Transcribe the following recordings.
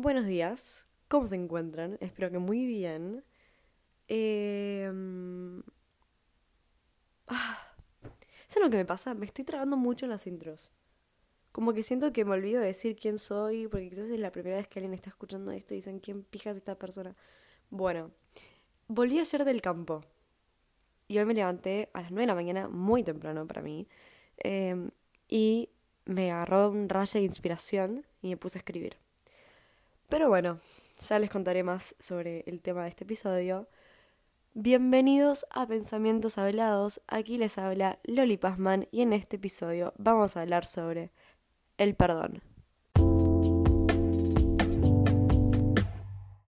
Buenos días, ¿cómo se encuentran? Espero que muy bien. Eh... Ah, ¿Saben lo que me pasa? Me estoy trabando mucho en las intros. Como que siento que me olvido de decir quién soy, porque quizás es la primera vez que alguien está escuchando esto y dicen, ¿quién pija es esta persona? Bueno, volví ayer del campo. Y hoy me levanté a las 9 de la mañana, muy temprano para mí. eh, y me agarró un rayo de inspiración y me puse a escribir. Pero bueno, ya les contaré más sobre el tema de este episodio. Bienvenidos a Pensamientos Hablados. Aquí les habla Loli Pazman y en este episodio vamos a hablar sobre el perdón.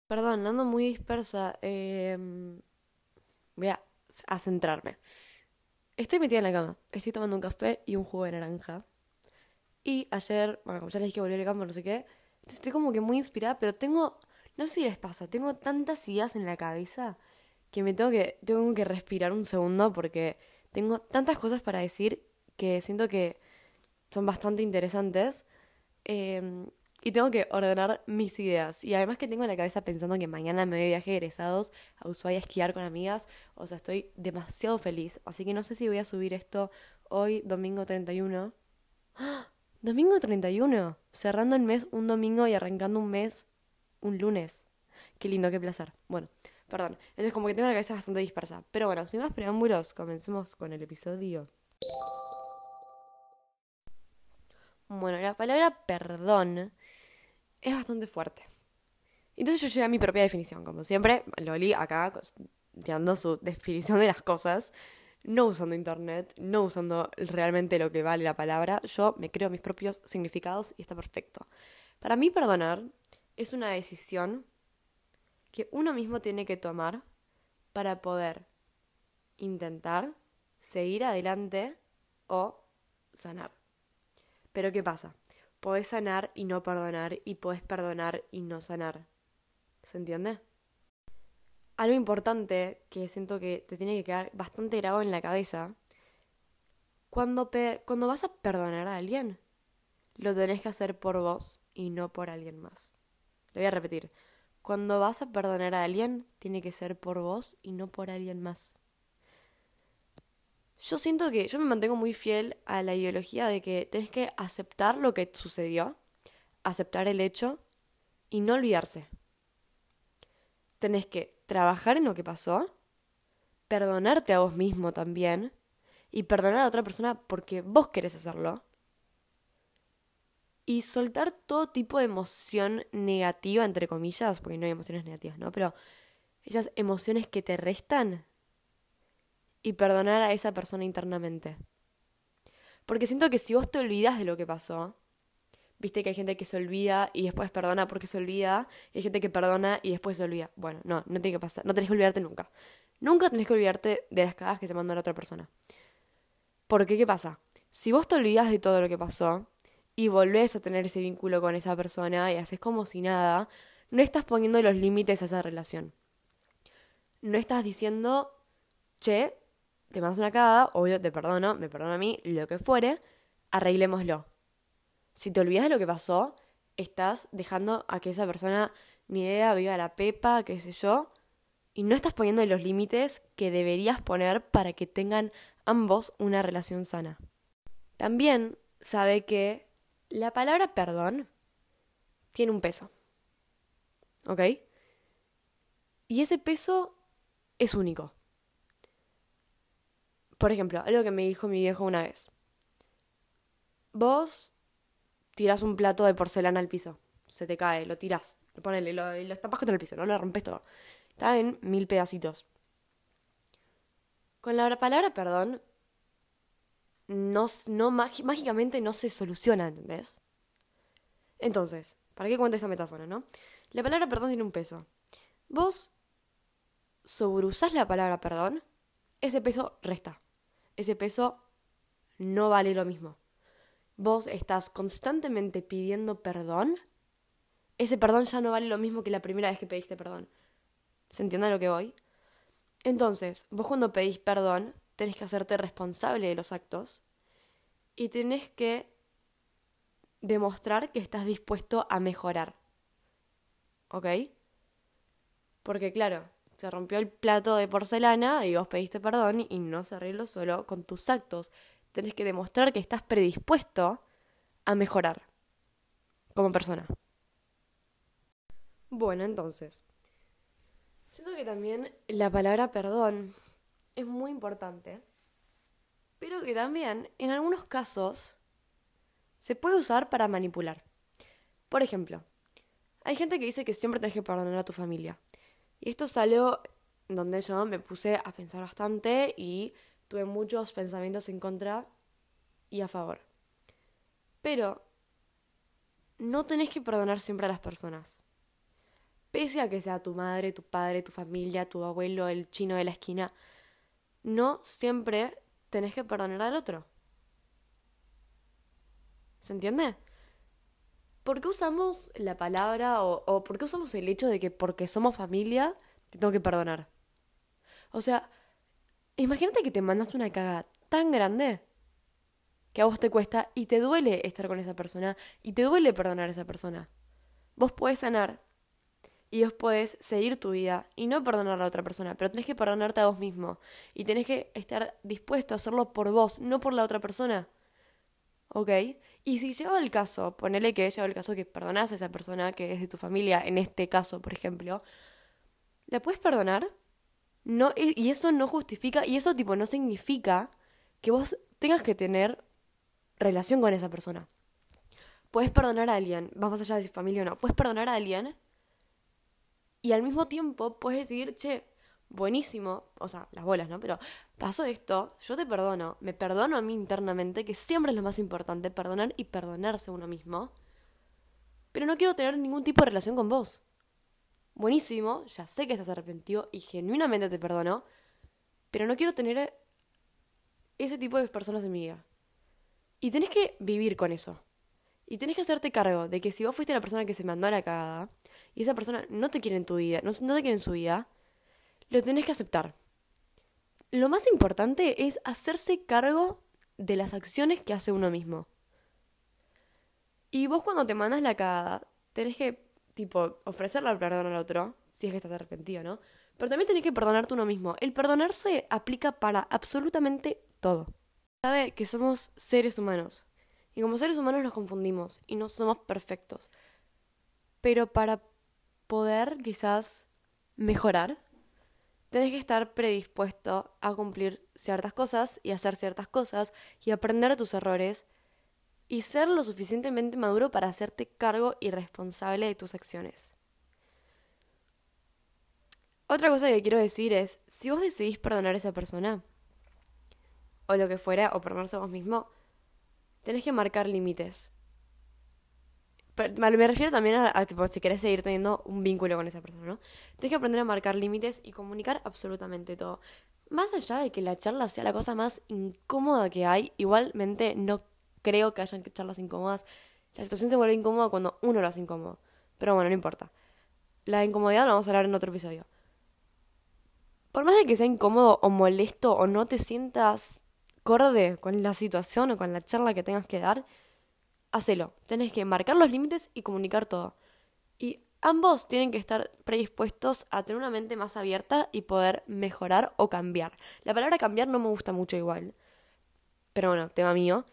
Perdón, ando muy dispersa. eh, voy a, a centrarme. Estoy metida en la cama. Estoy tomando un café y un jugo de naranja. Y ayer, bueno, como ya les dije que volví al campo, no sé qué. Estoy como que muy inspirada, pero tengo, no sé si les pasa, tengo tantas ideas en la cabeza que me tengo que, tengo que respirar un segundo porque tengo tantas cosas para decir que siento que son bastante interesantes. eh, y tengo que ordenar mis ideas. Y además que tengo en la cabeza pensando que mañana me voy viaje egresados a Ushuaia a esquiar con amigas. O sea, estoy demasiado feliz. Así que no sé si voy a subir esto hoy, domingo 31. ¡Ah! Domingo 31. Cerrando el mes un domingo y arrancando un mes un lunes. Qué lindo, qué placer. Bueno, perdón. Entonces como que tengo la cabeza bastante dispersa. Pero bueno, sin más preámbulos, comencemos con el episodio. Bueno, la palabra perdón es bastante fuerte. Entonces yo llegué a mi propia definición, como siempre, Loli acá cos- dando su definición de las cosas, no usando internet, no usando realmente lo que vale la palabra, yo me creo mis propios significados y está perfecto. Para mí perdonar es una decisión que uno mismo tiene que tomar para poder intentar seguir adelante o sanar. Pero ¿qué pasa? Podés sanar y no perdonar y podés perdonar y no sanar. ¿Se entiende? Algo importante que siento que te tiene que quedar bastante grabado en la cabeza, cuando, cuando vas a perdonar a alguien, lo tenés que hacer por vos y no por alguien más. Lo voy a repetir. Cuando vas a perdonar a alguien, tiene que ser por vos y no por alguien más. Yo siento que yo me mantengo muy fiel a la ideología de que tenés que aceptar lo que sucedió, aceptar el hecho y no olvidarse. Tenés que trabajar en lo que pasó, perdonarte a vos mismo también y perdonar a otra persona porque vos querés hacerlo. Y soltar todo tipo de emoción negativa, entre comillas, porque no hay emociones negativas, ¿no? Pero esas emociones que te restan y perdonar a esa persona internamente. Porque siento que si vos te olvidas de lo que pasó, viste que hay gente que se olvida y después perdona porque se olvida, y hay gente que perdona y después se olvida. Bueno, no, no tiene que pasar, no tenés que olvidarte nunca. Nunca tenés que olvidarte de las cagadas que se mandó la otra persona. Porque, ¿qué pasa? Si vos te olvidas de todo lo que pasó y volvés a tener ese vínculo con esa persona y haces como si nada, no estás poniendo los límites a esa relación. No estás diciendo, che, te mandas una cagada, obvio, te perdono, me perdono a mí, lo que fuere, arreglémoslo. Si te olvidas de lo que pasó, estás dejando a que esa persona ni idea viva la pepa, qué sé yo, y no estás poniendo los límites que deberías poner para que tengan ambos una relación sana. También sabe que la palabra perdón tiene un peso. ¿Ok? Y ese peso es único. Por ejemplo, algo que me dijo mi viejo una vez. Vos tirás un plato de porcelana al piso. Se te cae, lo tirás. Ponele, lo, lo tapas contra el piso, no lo rompes todo. Está en mil pedacitos. Con la palabra perdón, no, no mágicamente no se soluciona, ¿entendés? Entonces, ¿para qué cuento esta metáfora, no? La palabra perdón tiene un peso. Vos sobreusás la palabra perdón, ese peso resta. Ese peso no vale lo mismo. Vos estás constantemente pidiendo perdón, ese perdón ya no vale lo mismo que la primera vez que pediste perdón. ¿Se entiende a lo que voy? Entonces, vos cuando pedís perdón, tenés que hacerte responsable de los actos y tenés que demostrar que estás dispuesto a mejorar. ¿ok? Porque claro, se rompió el plato de porcelana y vos pediste perdón y no se arregló solo con tus actos. Tenés que demostrar que estás predispuesto a mejorar como persona. Bueno, entonces, siento que también la palabra perdón es muy importante, pero que también en algunos casos se puede usar para manipular. Por ejemplo, hay gente que dice que siempre tenés que perdonar a tu familia. Y esto salió donde yo me puse a pensar bastante y tuve muchos pensamientos en contra y a favor. Pero no tenés que perdonar siempre a las personas. Pese a que sea tu madre, tu padre, tu familia, tu abuelo, el chino de la esquina, no siempre tenés que perdonar al otro. ¿Se entiende? ¿Por qué usamos la palabra o, o por qué usamos el hecho de que porque somos familia te tengo que perdonar? O sea, imagínate que te mandas una caga tan grande que a vos te cuesta y te duele estar con esa persona y te duele perdonar a esa persona. Vos podés sanar y vos podés seguir tu vida y no perdonar a la otra persona, pero tenés que perdonarte a vos mismo y tenés que estar dispuesto a hacerlo por vos, no por la otra persona. ¿Ok? Y si lleva el caso, ponele que lleva el caso que perdonás a esa persona que es de tu familia, en este caso, por ejemplo, ¿la puedes perdonar? No, y eso no justifica, y eso tipo no significa que vos tengas que tener relación con esa persona. Puedes perdonar a alguien, vamos allá de si familia o no, puedes perdonar a alguien y al mismo tiempo puedes decir, che, buenísimo, o sea, las bolas, ¿no? Pero pasó esto, yo te perdono, me perdono a mí internamente, que siempre es lo más importante, perdonar y perdonarse a uno mismo, pero no quiero tener ningún tipo de relación con vos. Buenísimo, ya sé que estás arrepentido y genuinamente te perdono, pero no quiero tener ese tipo de personas en mi vida. Y tenés que vivir con eso. Y tenés que hacerte cargo de que si vos fuiste la persona que se mandó a la cagada y esa persona no te quiere en tu vida, no, no te quiere en su vida, lo tenés que aceptar. Lo más importante es hacerse cargo de las acciones que hace uno mismo. Y vos cuando te mandas la cagada, tenés que, tipo, ofrecerle el perdón al otro, si es que estás arrepentido, ¿no? Pero también tenés que perdonarte uno mismo. El perdonarse aplica para absolutamente todo sabe que somos seres humanos. Y como seres humanos nos confundimos y no somos perfectos. Pero para poder quizás mejorar, tenés que estar predispuesto a cumplir ciertas cosas y hacer ciertas cosas y aprender de tus errores y ser lo suficientemente maduro para hacerte cargo y responsable de tus acciones. Otra cosa que quiero decir es, si vos decidís perdonar a esa persona, o lo que fuera, o perdonarse a vos mismo, tenés que marcar límites. me refiero también a, si querés seguir teniendo un vínculo con esa persona, ¿no? Tienes que aprender a marcar límites y comunicar absolutamente todo. Más allá de que la charla sea la cosa más incómoda que hay, igualmente no creo que hayan charlas incómodas. La situación se vuelve incómoda cuando uno lo hace incómodo. Pero bueno, no importa. La incomodidad la vamos a hablar en otro episodio. Por más de que sea incómodo o molesto o no te sientas acorde con la situación o con la charla que tengas que dar, hacelo. Tenés que marcar los límites y comunicar todo. Y ambos tienen que estar predispuestos a tener una mente más abierta y poder mejorar o cambiar. La palabra cambiar no me gusta mucho igual. Pero bueno, tema mío.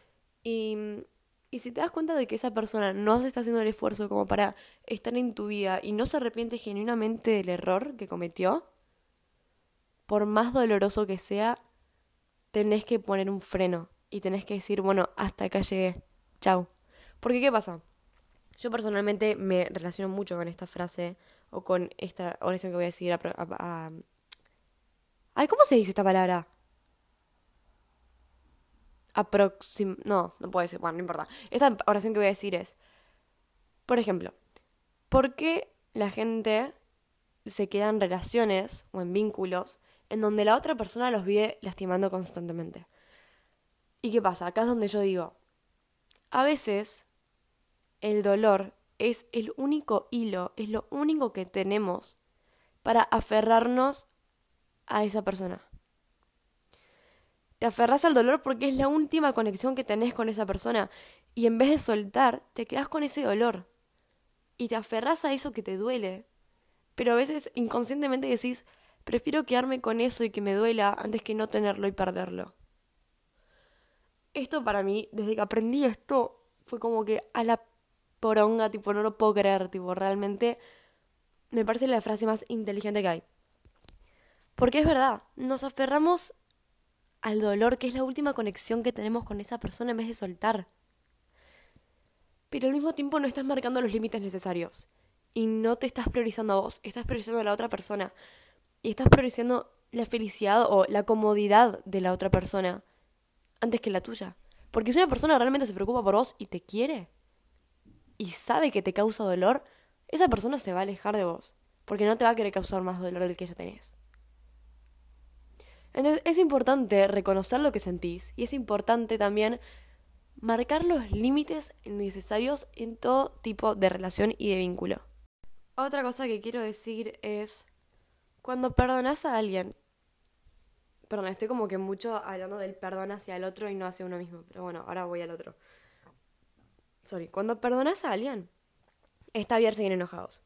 Y, y si te das cuenta de que esa persona no se está haciendo el esfuerzo como para estar en tu vida y no se arrepiente genuinamente del error que cometió, por más doloroso que sea, tenés que poner un freno y tenés que decir, bueno, hasta acá llegué, chau. Porque ¿qué pasa? Yo personalmente me relaciono mucho con esta frase o con esta oración que voy a decir a, Ay, ¿cómo se dice esta palabra? Aproxim... No, no puedo decir. Bueno, no importa. Esta oración que voy a decir es... Por ejemplo, ¿por qué la gente se queda en relaciones o en vínculos en donde la otra persona los vive lastimando constantemente. ¿Y qué pasa? Acá es donde yo digo, a veces el dolor es el único hilo, es lo único que tenemos para aferrarnos a esa persona. Te aferras al dolor porque es la última conexión que tenés con esa persona y en vez de soltar, te quedas con ese dolor. y te aferras a eso que te duele. Pero a veces inconscientemente decís, prefiero quedarme con eso y que me duela antes que no tenerlo y perderlo. Esto para mí, desde que aprendí esto, fue como que a la poronga, tipo, no lo puedo creer, tipo, realmente me parece la frase más inteligente que hay. Porque es verdad, nos aferramos al dolor, que es la última conexión que tenemos con esa persona en vez de soltar. Pero al mismo tiempo no estás marcando los límites necesarios. Y no te estás priorizando a vos, estás priorizando a la otra persona. Y estás priorizando la felicidad o la comodidad de la otra persona antes que la tuya. Porque si una persona realmente se preocupa por vos y te quiere y sabe que te causa dolor, esa persona se va a alejar de vos. Porque no te va a querer causar más dolor del que ya tenés. Entonces es importante reconocer lo que sentís y es importante también marcar los límites necesarios en todo tipo de relación y de vínculo. Otra cosa que quiero decir es, cuando perdonas a alguien, perdón, estoy como que mucho hablando del perdón hacia el otro y no hacia uno mismo, pero bueno, ahora voy al otro. Sorry, cuando perdonas a alguien, está bien seguir enojados.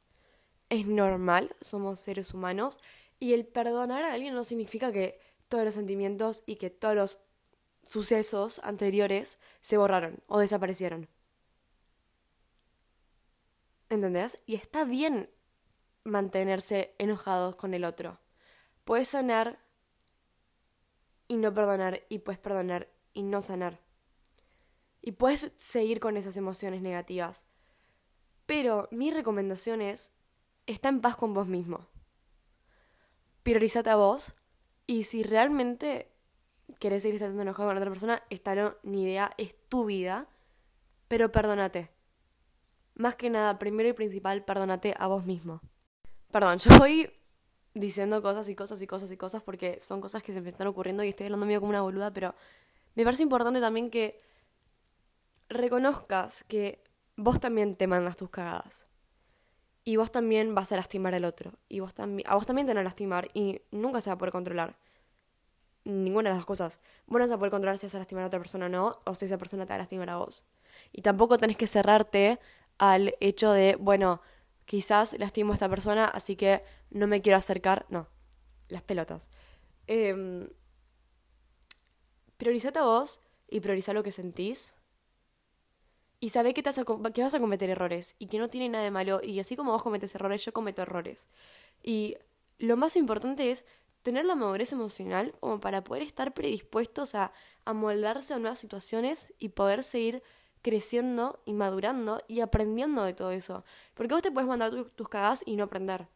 Es normal, somos seres humanos y el perdonar a alguien no significa que todos los sentimientos y que todos los sucesos anteriores se borraron o desaparecieron. ¿Entendés? Y está bien mantenerse enojados con el otro. Puedes sanar y no perdonar, y puedes perdonar y no sanar. Y puedes seguir con esas emociones negativas. Pero mi recomendación es, está en paz con vos mismo. Priorízate a vos y si realmente querés seguir estando enojado con otra persona, esta no, ni idea, es tu vida. Pero perdónate. Más que nada, primero y principal, perdónate a vos mismo. Perdón, yo voy diciendo cosas y cosas y cosas y cosas porque son cosas que se me están ocurriendo y estoy hablando medio como una boluda, pero me parece importante también que reconozcas que vos también te mandas tus cagadas. Y vos también vas a lastimar al otro. Y vos también, a vos también te van a lastimar y nunca se va a poder controlar. Ninguna de las dos cosas. Vos no vas a poder controlar si vas a lastimar a otra persona o no, o si esa persona te va a lastimar a vos. Y tampoco tenés que cerrarte al hecho de, bueno, quizás lastimo a esta persona, así que no me quiero acercar. No, las pelotas. Eh, priorizate a vos y prioriza lo que sentís y sabe que, vas a cometer errores y que no tiene nada de malo y así como vos cometes errores, yo cometo errores. Y lo más importante es tener la madurez emocional como para poder estar predispuestos a, a moldarse a nuevas situaciones y poder seguir creciendo y madurando y aprendiendo de todo eso. Porque vos te puedes mandar tus cagadas y no aprender.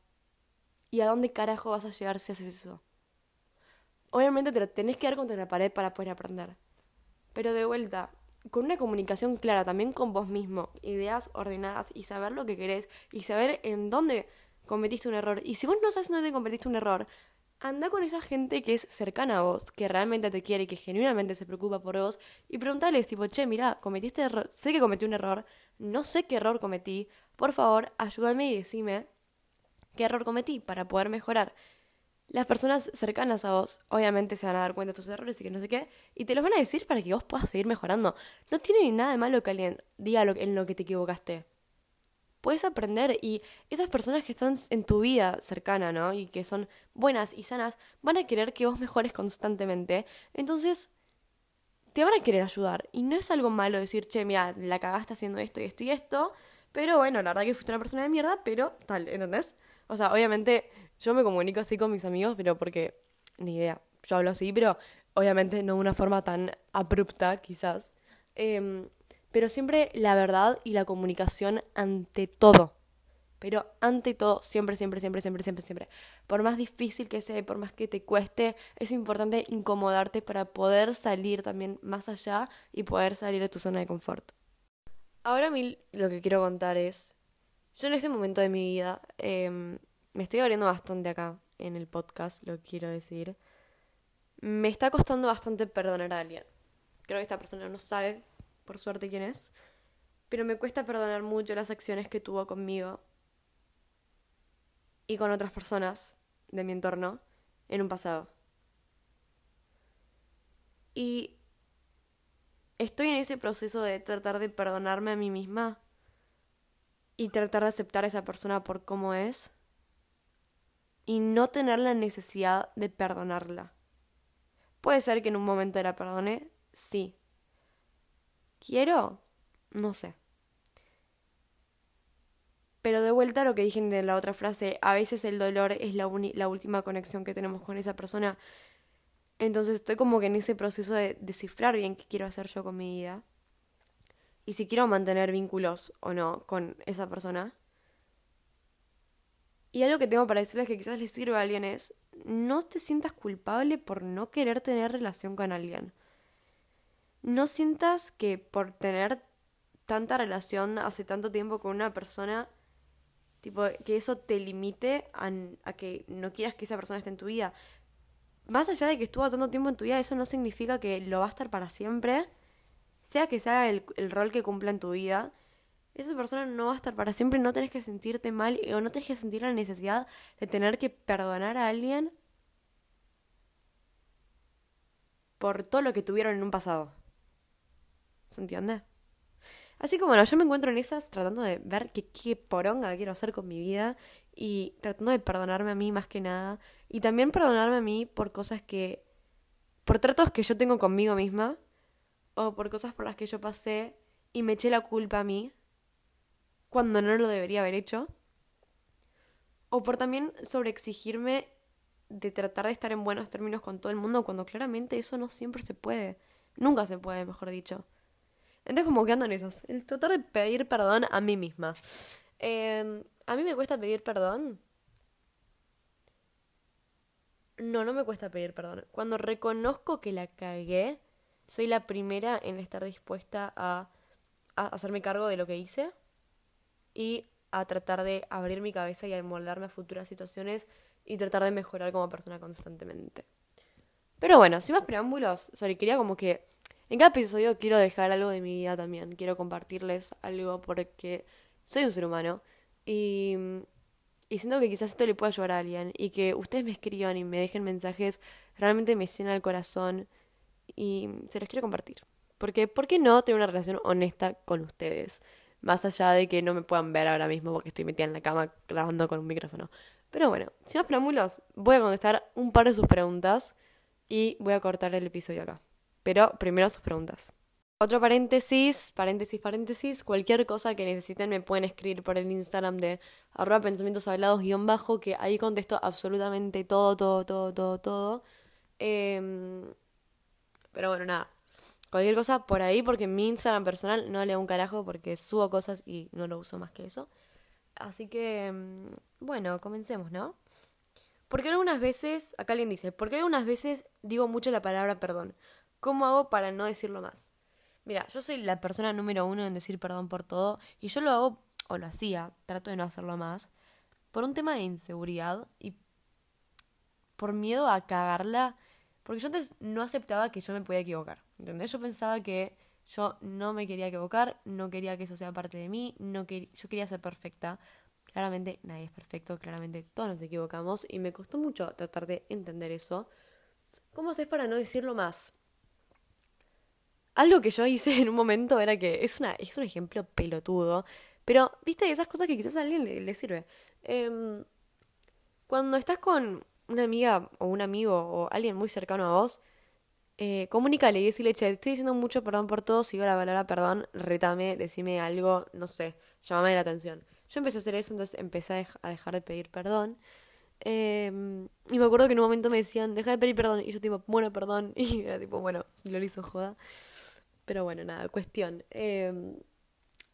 ¿Y a dónde carajo vas a llegar si haces eso? Obviamente te tenés que dar contra la pared para poder aprender. Pero de vuelta, con una comunicación clara, también con vos mismo, ideas ordenadas y saber lo que querés y saber en dónde cometiste un error. Y si vos no sabes dónde cometiste un error, anda con esa gente que es cercana a vos, que realmente te quiere y que genuinamente se preocupa por vos y preguntales tipo, che, mira, cometiste error, sé que cometí un error, no sé qué error cometí, por favor, ayúdame y decime qué error cometí para poder mejorar las personas cercanas a vos obviamente se van a dar cuenta de tus errores y que no sé qué, y te los van a decir para que vos puedas seguir mejorando. No tiene ni nada de malo que alguien diga lo, en lo que te equivocaste. Puedes aprender y esas personas que están en tu vida cercana, ¿no? Y que son buenas y sanas, van a querer que vos mejores constantemente. Entonces, te van a querer ayudar. Y no es algo malo decir, che, mira, la cagaste haciendo esto y esto y esto. Pero bueno, la verdad que fuiste una persona de mierda, pero tal, ¿entendés? O sea, obviamente yo me comunico así con mis amigos, pero porque, ni idea, yo hablo así, pero obviamente no de una forma tan abrupta, quizás. Em, pero siempre la verdad y la comunicación ante todo. Pero ante todo, siempre, siempre, siempre, siempre, siempre, siempre. Por más difícil que sea por más que te cueste, es importante incomodarte para poder salir también más allá y poder salir de tu zona de confort. Ahora a mí lo que quiero contar es, yo en este momento de mi vida eh, me estoy abriendo bastante acá en el podcast, lo quiero decir. Me está costando bastante perdonar a alguien. Creo que esta persona no sabe, por suerte, quién es. Pero me cuesta perdonar mucho las acciones que tuvo conmigo y con otras personas de mi entorno en un pasado. Y estoy en ese proceso de tratar de perdonarme a mí misma y tratar de aceptar a esa persona por cómo es y no tener la necesidad de perdonarla. Puede ser que en un momento la perdone, sí. ¿Quiero? No sé. Pero de vuelta a lo que dije en la otra frase, a veces el dolor es la, la última conexión que tenemos con esa persona. Entonces estoy como que en ese proceso de descifrar bien qué quiero hacer yo con mi vida. Y si quiero mantener vínculos o no con esa persona. Y algo que tengo para decirles que quizás les sirva a alguien es, no te sientas culpable por no querer tener relación con alguien. No sientas que por tener tanta relación hace tanto tiempo con una persona Tipo, que eso te limite a, que no quieras que esa persona esté en tu vida. Más allá de que estuvo tanto tiempo en tu vida, eso no significa que lo va a estar para siempre. Sea que sea el, el rol que cumpla en tu vida, esa persona no va a estar para siempre. No tenés que sentirte mal o no tenés que sentir la necesidad de tener que perdonar a alguien por todo lo que tuvieron en un pasado. ¿Se entiende? Así que bueno, yo me encuentro en esas tratando de ver qué, qué poronga quiero hacer con mi vida y tratando de perdonarme a mí más que nada. Y también perdonarme a mí por cosas que... por tratos que yo tengo conmigo misma o por cosas por las que yo pasé y me eché la culpa a mí cuando no lo debería haber hecho. O por también sobreexigirme de tratar de estar en buenos términos con todo el mundo cuando claramente eso no siempre se puede. Nunca se puede, mejor dicho. Entonces como que ando en esos. El tratar de pedir perdón a mí misma. Em, a mí me cuesta pedir perdón. No, no me cuesta pedir perdón. Cuando reconozco que la cagué, soy la primera en estar dispuesta a, a hacerme cargo de lo que hice y a tratar de abrir mi cabeza y a moldarme a futuras situaciones y tratar de mejorar como persona constantemente. Pero bueno, sin más preámbulos, sorry, quería como que en cada episodio quiero dejar algo de mi vida también. Quiero compartirles algo porque soy un ser humano y, y siento que quizás esto le pueda ayudar a alguien y que ustedes me escriban y me dejen mensajes realmente me llena el corazón y se los quiero compartir. Porque, ¿por qué no tener una relación honesta con ustedes? Más allá de que no me puedan ver ahora mismo porque estoy metida en la cama grabando con un micrófono. Pero bueno, sin más preámbulos, voy a contestar un par de sus preguntas y voy a cortar el episodio acá. Pero primero sus preguntas. Otro paréntesis, paréntesis, paréntesis, cualquier cosa que necesiten me pueden escribir por el Instagram de arroba pensamientos hablados guion bajo, que ahí contesto absolutamente todo, todo, todo, todo, todo. Em, pero bueno, nada. Cualquier cosa por ahí, porque mi Instagram personal no leo un carajo porque subo cosas y no lo uso más que eso. Así que, em, bueno, comencemos, ¿no? Porque algunas veces, acá alguien dice, porque algunas veces digo mucho la palabra perdón. ¿Cómo hago para no decirlo más? Mira, yo soy la persona número uno en decir perdón por todo y yo lo hago, o lo hacía, trato de no hacerlo más, por un tema de inseguridad y por miedo a cagarla, porque yo antes no aceptaba que yo me podía equivocar, ¿entendés? Yo pensaba que yo no me quería equivocar, no quería que eso sea parte de mí, no yo quería ser perfecta. Claramente nadie es perfecto, claramente todos nos equivocamos y me costó mucho tratar de entender eso. ¿Cómo haces para no decirlo más? Algo que yo hice en un momento era que es, una, es un ejemplo pelotudo, pero viste esas cosas que quizás a alguien le, sirve. Em, cuando estás con una amiga o un amigo o alguien muy cercano a vos, eh, y decirle, che, estoy diciendo mucho perdón por todo, sigo la palabra perdón, retame, decime algo, no sé, llamame la atención. Yo empecé a hacer eso, entonces empecé a, dejar de pedir perdón. Em, y me acuerdo que en un momento me decían, deja de pedir perdón. Y yo tipo, bueno, perdón. Y era tipo, bueno, si lo hizo joda. Pero bueno, nada, cuestión. Em,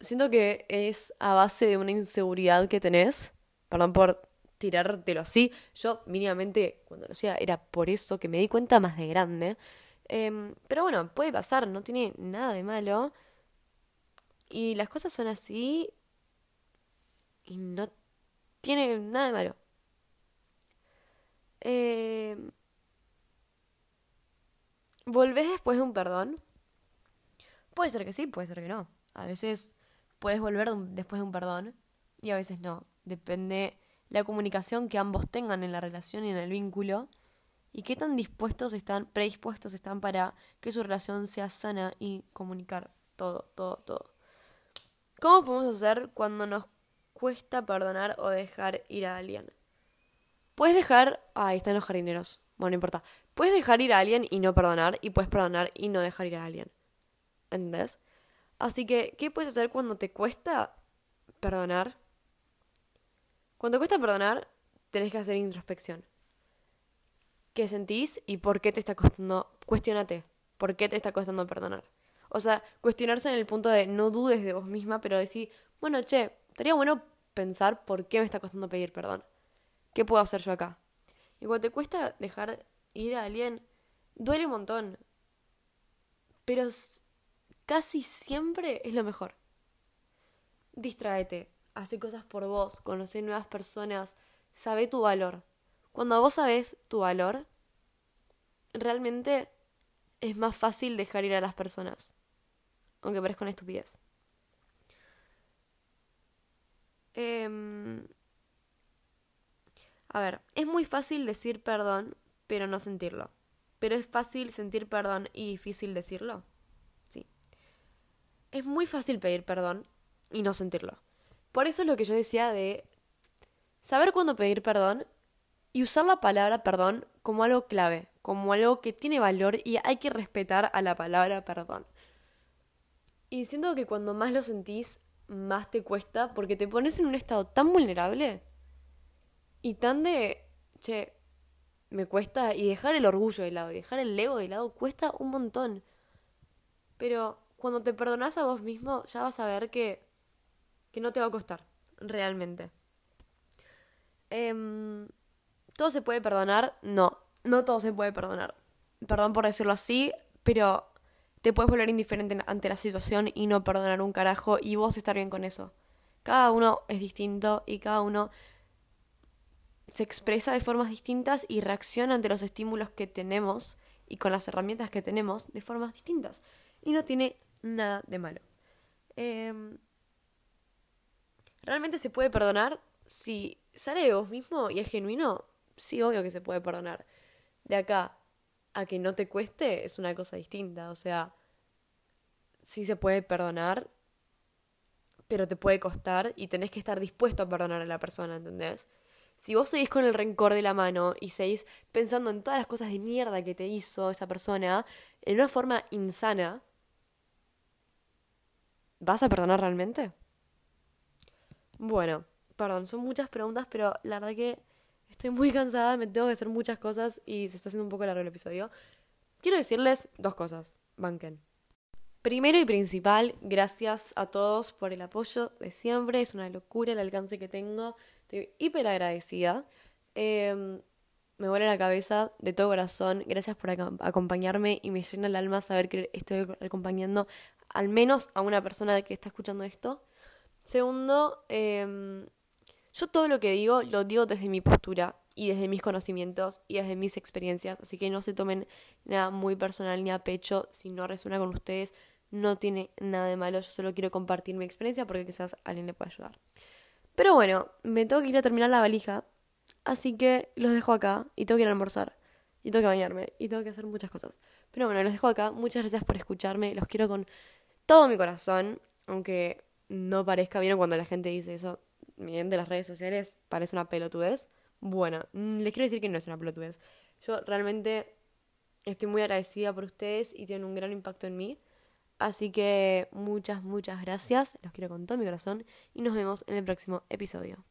siento que es a base de una inseguridad que tenés. Perdón por tirártelo así. Yo mínimamente cuando lo hacía era por eso que me di cuenta más de grande. Em, pero bueno, puede pasar, no tiene nada de malo. Y las cosas son así. Y no tiene nada de malo. Eh, ¿Volvés después de un perdón? Puede ser que sí, puede ser que no. A veces puedes volver después de un perdón y a veces no. Depende la comunicación que ambos tengan en la relación y en el vínculo y qué tan dispuestos están, predispuestos están para que su relación sea sana y comunicar todo, todo, todo. ¿Cómo podemos hacer cuando nos cuesta perdonar o dejar ir a alguien? Puedes dejar... Ahí están los jardineros. Bueno, no importa. Puedes dejar ir a alguien y no perdonar, y puedes perdonar y no dejar ir a alguien. ¿Entendés? Así que, ¿qué puedes hacer cuando te cuesta perdonar? Cuando te cuesta perdonar, tenés que hacer introspección. ¿Qué sentís y por qué te está costando? Cuestiónate. ¿Por qué te está costando perdonar? O sea, cuestionarse en el punto de no dudes de vos misma, pero decir, bueno, che, estaría bueno pensar por qué me está costando pedir perdón. ¿Qué puedo hacer yo acá? Y cuando te cuesta dejar ir a alguien, duele un montón. Pero casi siempre es lo mejor. Distráete, hace cosas por vos, conoce nuevas personas, sabe tu valor. Cuando vos sabes tu valor, realmente es más fácil dejar ir a las personas. Aunque parezca una estupidez. Em, a ver, es muy fácil decir perdón, pero no sentirlo. Pero es fácil sentir perdón y difícil decirlo. Sí. Es muy fácil pedir perdón y no sentirlo. Por eso es lo que yo decía de saber cuándo pedir perdón y usar la palabra perdón como algo clave, como algo que tiene valor y hay que respetar a la palabra perdón. Y siento que cuando más lo sentís, más te cuesta porque te pones en un estado tan vulnerable y tan de, che, me cuesta, y dejar el orgullo de lado, y dejar el ego de lado, cuesta un montón. Pero cuando te perdonas a vos mismo, ya vas a ver que, que no te va a costar, realmente. Eh, ¿Todo se puede perdonar? No, no todo se puede perdonar. Perdón por decirlo así, pero te puedes volver indiferente ante la situación y no perdonar un carajo y vos estar bien con eso. Cada uno es distinto y cada uno se expresa de formas distintas y reacciona ante los estímulos que tenemos y con las herramientas que tenemos de formas distintas. Y no tiene nada de malo. Em, ¿Realmente se puede perdonar? Si sale de vos mismo y es genuino, sí, obvio que se puede perdonar. De acá a que no te cueste es una cosa distinta. O sea, sí se puede perdonar, pero te puede costar y tenés que estar dispuesto a perdonar a la persona, ¿entendés? Si vos seguís con el rencor de la mano y seguís pensando en todas las cosas de mierda que te hizo esa persona en una forma insana, ¿vas a perdonar realmente? Bueno, perdón, son muchas preguntas, pero la verdad que Estoy muy cansada, me tengo que hacer muchas cosas y se está haciendo un poco largo el episodio. Quiero decirles dos cosas. Banken. Primero y principal, gracias a todos por el apoyo de siempre. Es una locura el alcance que tengo. Estoy hiper agradecida. Em, me vuela la cabeza de todo corazón. Gracias por acompañarme y me llena el alma saber que estoy acompañando al menos a una persona que está escuchando esto. Segundo, eh, yo todo lo que digo lo digo desde mi postura y desde mis conocimientos y desde mis experiencias, así que no se tomen nada muy personal ni a pecho si no resuena con ustedes, no tiene nada de malo, yo solo quiero compartir mi experiencia porque quizás alguien le pueda ayudar. Pero bueno, me tengo que ir a terminar la valija, así que los dejo acá y tengo que ir a almorzar y tengo que bañarme y tengo que hacer muchas cosas. Pero bueno, los dejo acá, muchas gracias por escucharme, los quiero con todo mi corazón, aunque no parezca bien cuando la gente dice eso, de las redes sociales parece una pelotudez. Bueno, mm, les quiero decir que no es una pelotudez. Yo realmente estoy muy agradecida por ustedes y tienen un gran impacto en mí. Así que muchas, muchas gracias. Los quiero con todo mi corazón y nos vemos en el próximo episodio.